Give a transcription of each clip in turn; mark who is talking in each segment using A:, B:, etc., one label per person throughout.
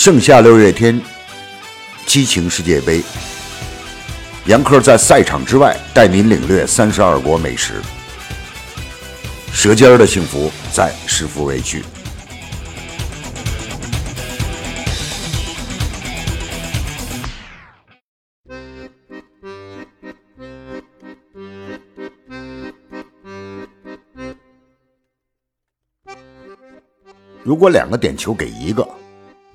A: 盛夏六月天，激情世界杯。杨科在赛场之外带您领略三十二国美食。舌尖儿的幸福在食富味区。如果两个点球给一个，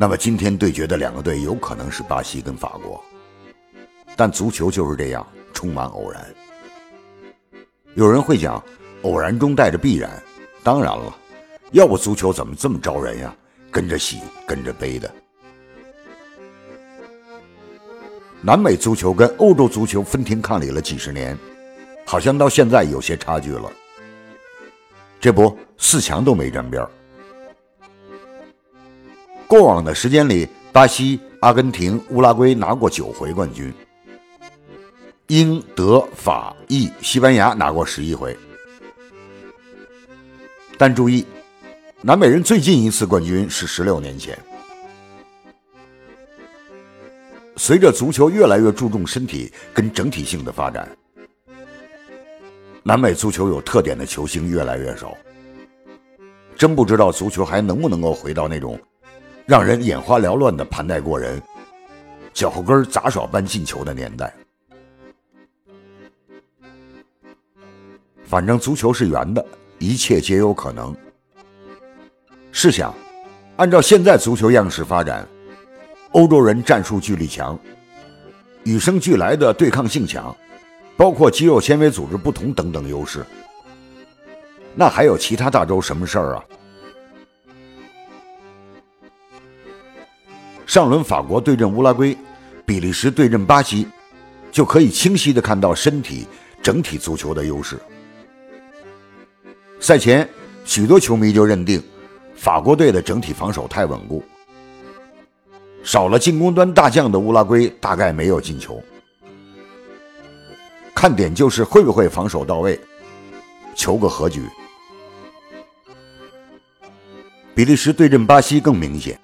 A: 那么今天对决的两个队有可能是巴西跟法国。但足球就是这样，充满偶然。有人会讲，偶然中带着必然。当然了，要不足球怎么这么招人呀？跟着喜，跟着悲的。南美足球跟欧洲足球分庭抗礼了几十年，好像到现在有些差距了。这不，四强都没沾边儿。过往的时间里，巴西、阿根廷、乌拉圭拿过九回冠军，英、德、法、意、西班牙拿过十一回。但注意，南美人最近一次冠军是十六年前。随着足球越来越注重身体跟整体性的发展，南美足球有特点的球星越来越少。真不知道足球还能不能够回到那种。让人眼花缭乱的盘带过人，脚后跟杂耍般进球的年代。反正足球是圆的，一切皆有可能。试想，按照现在足球样式发展，欧洲人战术距离强，与生俱来的对抗性强，包括肌肉纤维组织不同等等优势，那还有其他大洲什么事儿啊？上轮法国对阵乌拉圭，比利时对阵巴西，就可以清晰的看到身体整体足球的优势。赛前，许多球迷就认定法国队的整体防守太稳固，少了进攻端大将的乌拉圭大概没有进球。看点就是会不会防守到位，求个和局。比利时对阵巴西更明显。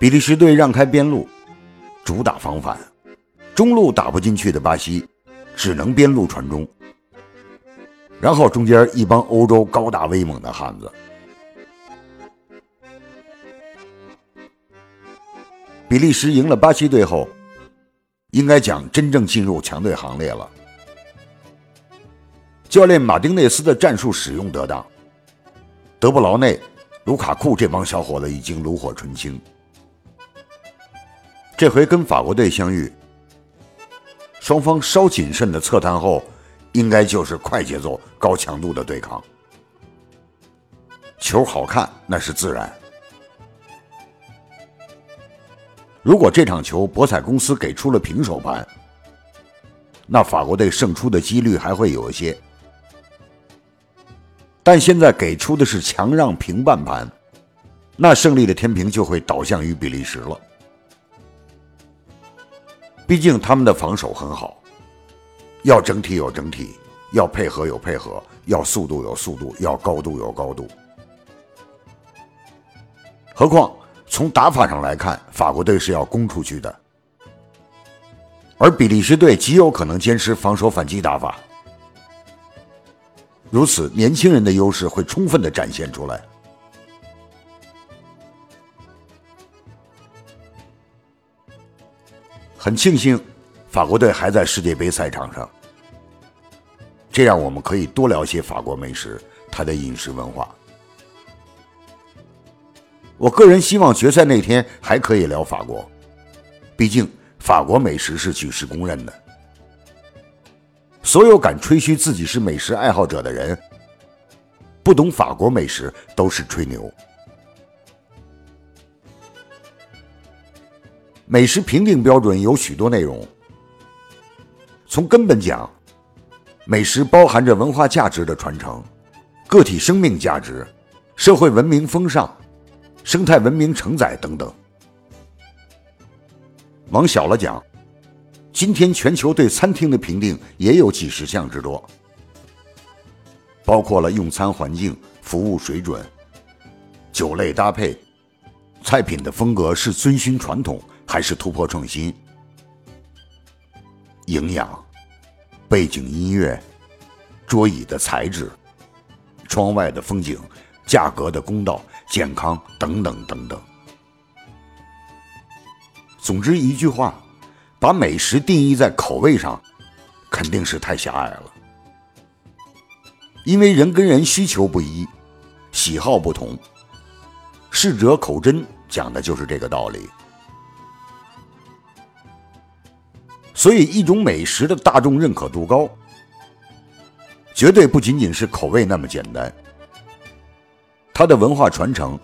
A: 比利时队让开边路，主打防反，中路打不进去的巴西，只能边路传中，然后中间一帮欧洲高大威猛的汉子。比利时赢了巴西队后，应该讲真正进入强队行列了。教练马丁内斯的战术使用得当，德布劳内、卢卡库这帮小伙子已经炉火纯青。这回跟法国队相遇，双方稍谨慎的侧探后，应该就是快节奏、高强度的对抗。球好看那是自然。如果这场球博彩公司给出了平手盘，那法国队胜出的几率还会有一些。但现在给出的是强让平半盘，那胜利的天平就会倒向于比利时了。毕竟他们的防守很好，要整体有整体，要配合有配合，要速度有速度，要高度有高度。何况从打法上来看，法国队是要攻出去的，而比利时队极有可能坚持防守反击打法。如此，年轻人的优势会充分的展现出来。很庆幸，法国队还在世界杯赛场上，这样我们可以多聊些法国美食，它的饮食文化。我个人希望决赛那天还可以聊法国，毕竟法国美食是举世公认的。所有敢吹嘘自己是美食爱好者的人，不懂法国美食都是吹牛。美食评定标准有许多内容。从根本讲，美食包含着文化价值的传承、个体生命价值、社会文明风尚、生态文明承载等等。往小了讲，今天全球对餐厅的评定也有几十项之多，包括了用餐环境、服务水准、酒类搭配、菜品的风格是遵循传统还是突破创新？营养、背景音乐、桌椅的材质、窗外的风景、价格的公道、健康等等等等。总之一句话，把美食定义在口味上，肯定是太狭隘了。因为人跟人需求不一，喜好不同。适者口真讲的就是这个道理。所以，一种美食的大众认可度高，绝对不仅仅是口味那么简单。它的文化传承，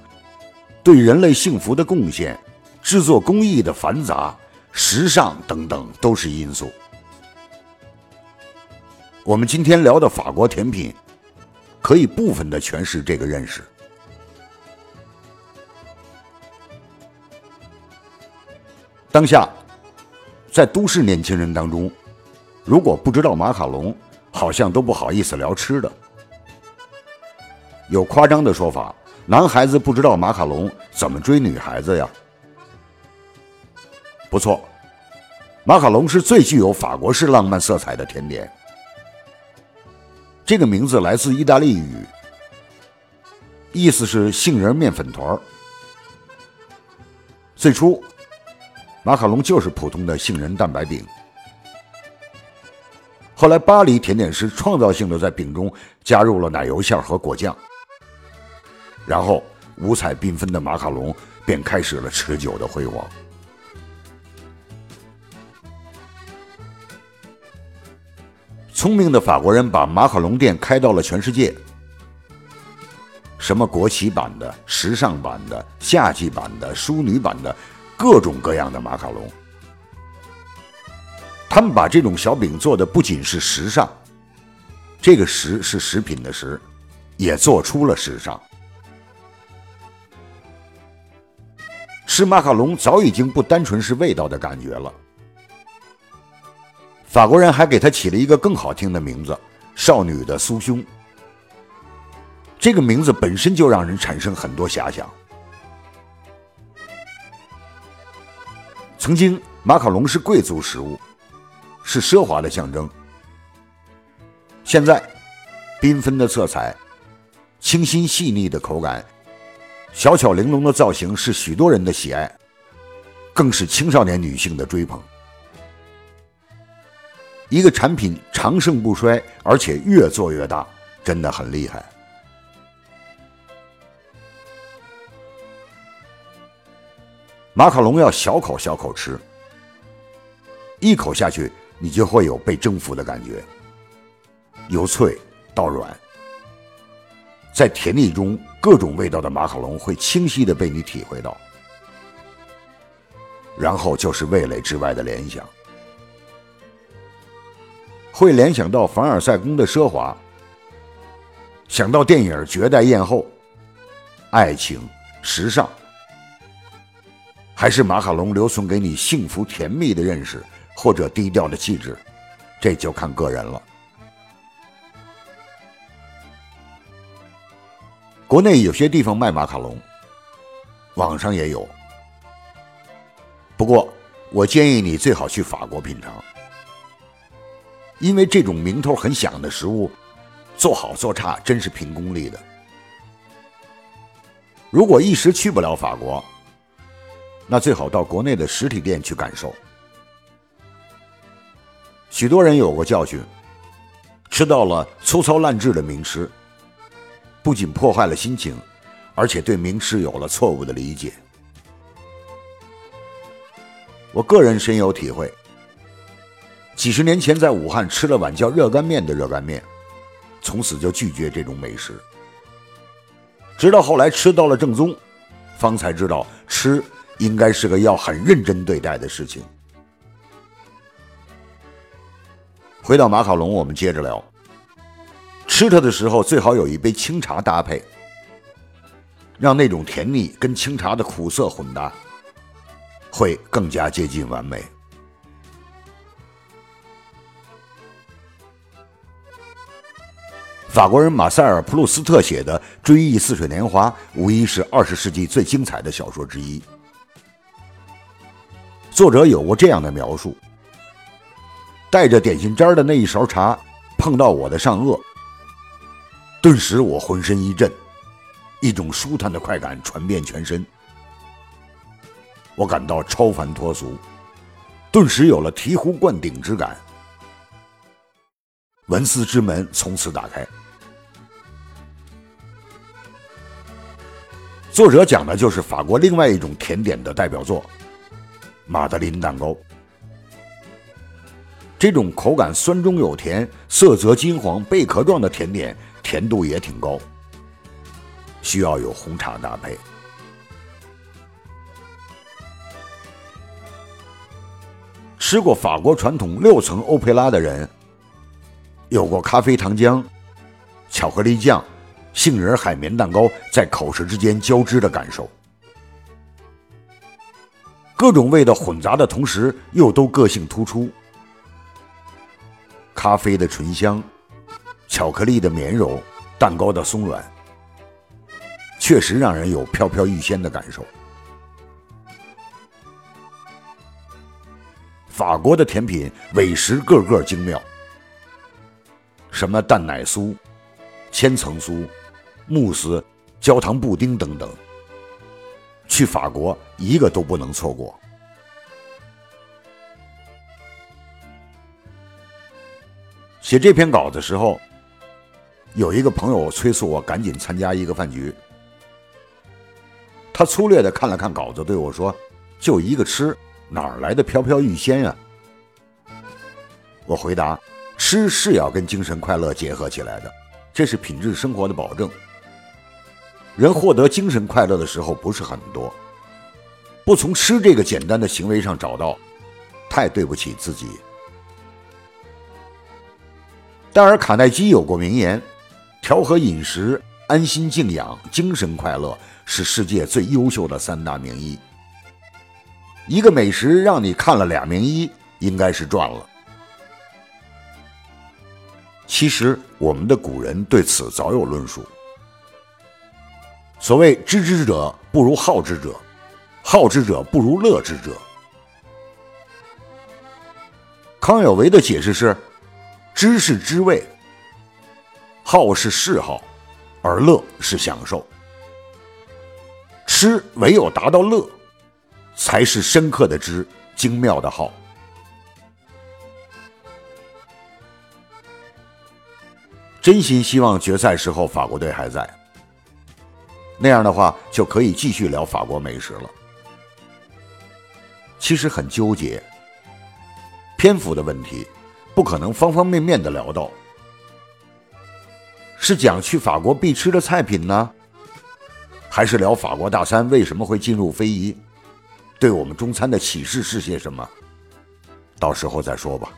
A: 对人类幸福的贡献，制作工艺的繁杂、时尚等等，都是因素。我们今天聊的法国甜品，可以部分的诠释这个认识。当下，在都市年轻人当中，如果不知道马卡龙，好像都不好意思聊吃的。有夸张的说法，男孩子不知道马卡龙怎么追女孩子呀？不错，马卡龙是最具有法国式浪漫色彩的甜点。这个名字来自意大利语，意思是杏仁面粉团最初。马卡龙就是普通的杏仁蛋白饼。后来，巴黎甜点师创造性的在饼中加入了奶油馅和果酱，然后五彩缤纷的马卡龙便开始了持久的辉煌。聪明的法国人把马卡龙店开到了全世界，什么国旗版的、时尚版的、夏季版的、淑女版的。各种各样的马卡龙，他们把这种小饼做的不仅是时尚，这个“食”是食品的“食”，也做出了时尚。吃马卡龙早已经不单纯是味道的感觉了。法国人还给它起了一个更好听的名字——“少女的酥胸”。这个名字本身就让人产生很多遐想。曾经，马卡龙是贵族食物，是奢华的象征。现在，缤纷的色彩、清新细腻的口感、小巧玲珑的造型是许多人的喜爱，更是青少年女性的追捧。一个产品长盛不衰，而且越做越大，真的很厉害。马卡龙要小口小口吃，一口下去，你就会有被征服的感觉，由脆到软，在甜腻中，各种味道的马卡龙会清晰的被你体会到，然后就是味蕾之外的联想，会联想到凡尔赛宫的奢华，想到电影《绝代艳后》，爱情，时尚。还是马卡龙留存给你幸福甜蜜的认识，或者低调的气质，这就看个人了。国内有些地方卖马卡龙，网上也有。不过，我建议你最好去法国品尝，因为这种名头很响的食物，做好做差真是凭功力的。如果一时去不了法国，那最好到国内的实体店去感受。许多人有过教训，吃到了粗糙烂制的名吃，不仅破坏了心情，而且对名吃有了错误的理解。我个人深有体会，几十年前在武汉吃了碗叫热干面的热干面，从此就拒绝这种美食。直到后来吃到了正宗，方才知道吃。应该是个要很认真对待的事情。回到马卡龙，我们接着聊。吃它的时候，最好有一杯清茶搭配，让那种甜腻跟清茶的苦涩混搭，会更加接近完美。法国人马塞尔·普鲁斯特写的《追忆似水年华》无疑是二十世纪最精彩的小说之一。作者有过这样的描述：带着点心渣的那一勺茶碰到我的上颚，顿时我浑身一震，一种舒坦的快感传遍全身，我感到超凡脱俗，顿时有了醍醐灌顶之感。文思之门从此打开。作者讲的就是法国另外一种甜点的代表作——马德琳蛋糕。这种口感酸中有甜、色泽金黄、贝壳状的甜点，甜度也挺高，需要有红茶搭配。吃过法国传统六层欧佩拉的人，有过咖啡糖浆、巧克力酱。杏仁海绵蛋糕在口舌之间交织的感受，各种味道混杂的同时，又都个性突出。咖啡的醇香，巧克力的绵柔，蛋糕的松软，确实让人有飘飘欲仙的感受。法国的甜品委实个个精妙，什么蛋奶酥、千层酥。慕斯、焦糖布丁等等，去法国一个都不能错过。写这篇稿的时候，有一个朋友催促我赶紧参加一个饭局。他粗略的看了看稿子，对我说：“就一个吃，哪来的飘飘欲仙呀？”我回答：“吃是要跟精神快乐结合起来的，这是品质生活的保证。”人获得精神快乐的时候不是很多，不从吃这个简单的行为上找到，太对不起自己。戴尔·卡耐基有过名言：“调和饮食、安心静养、精神快乐，是世界最优秀的三大名医。”一个美食让你看了俩名医，应该是赚了。其实，我们的古人对此早有论述。所谓知之者不如好之者，好之者不如乐之者。康有为的解释是：知是知味，好是嗜好，而乐是享受。吃唯有达到乐，才是深刻的知，精妙的好。真心希望决赛时候法国队还在。那样的话，就可以继续聊法国美食了。其实很纠结，篇幅的问题，不可能方方面面的聊到。是讲去法国必吃的菜品呢，还是聊法国大餐为什么会进入非遗，对我们中餐的启示是些什么？到时候再说吧。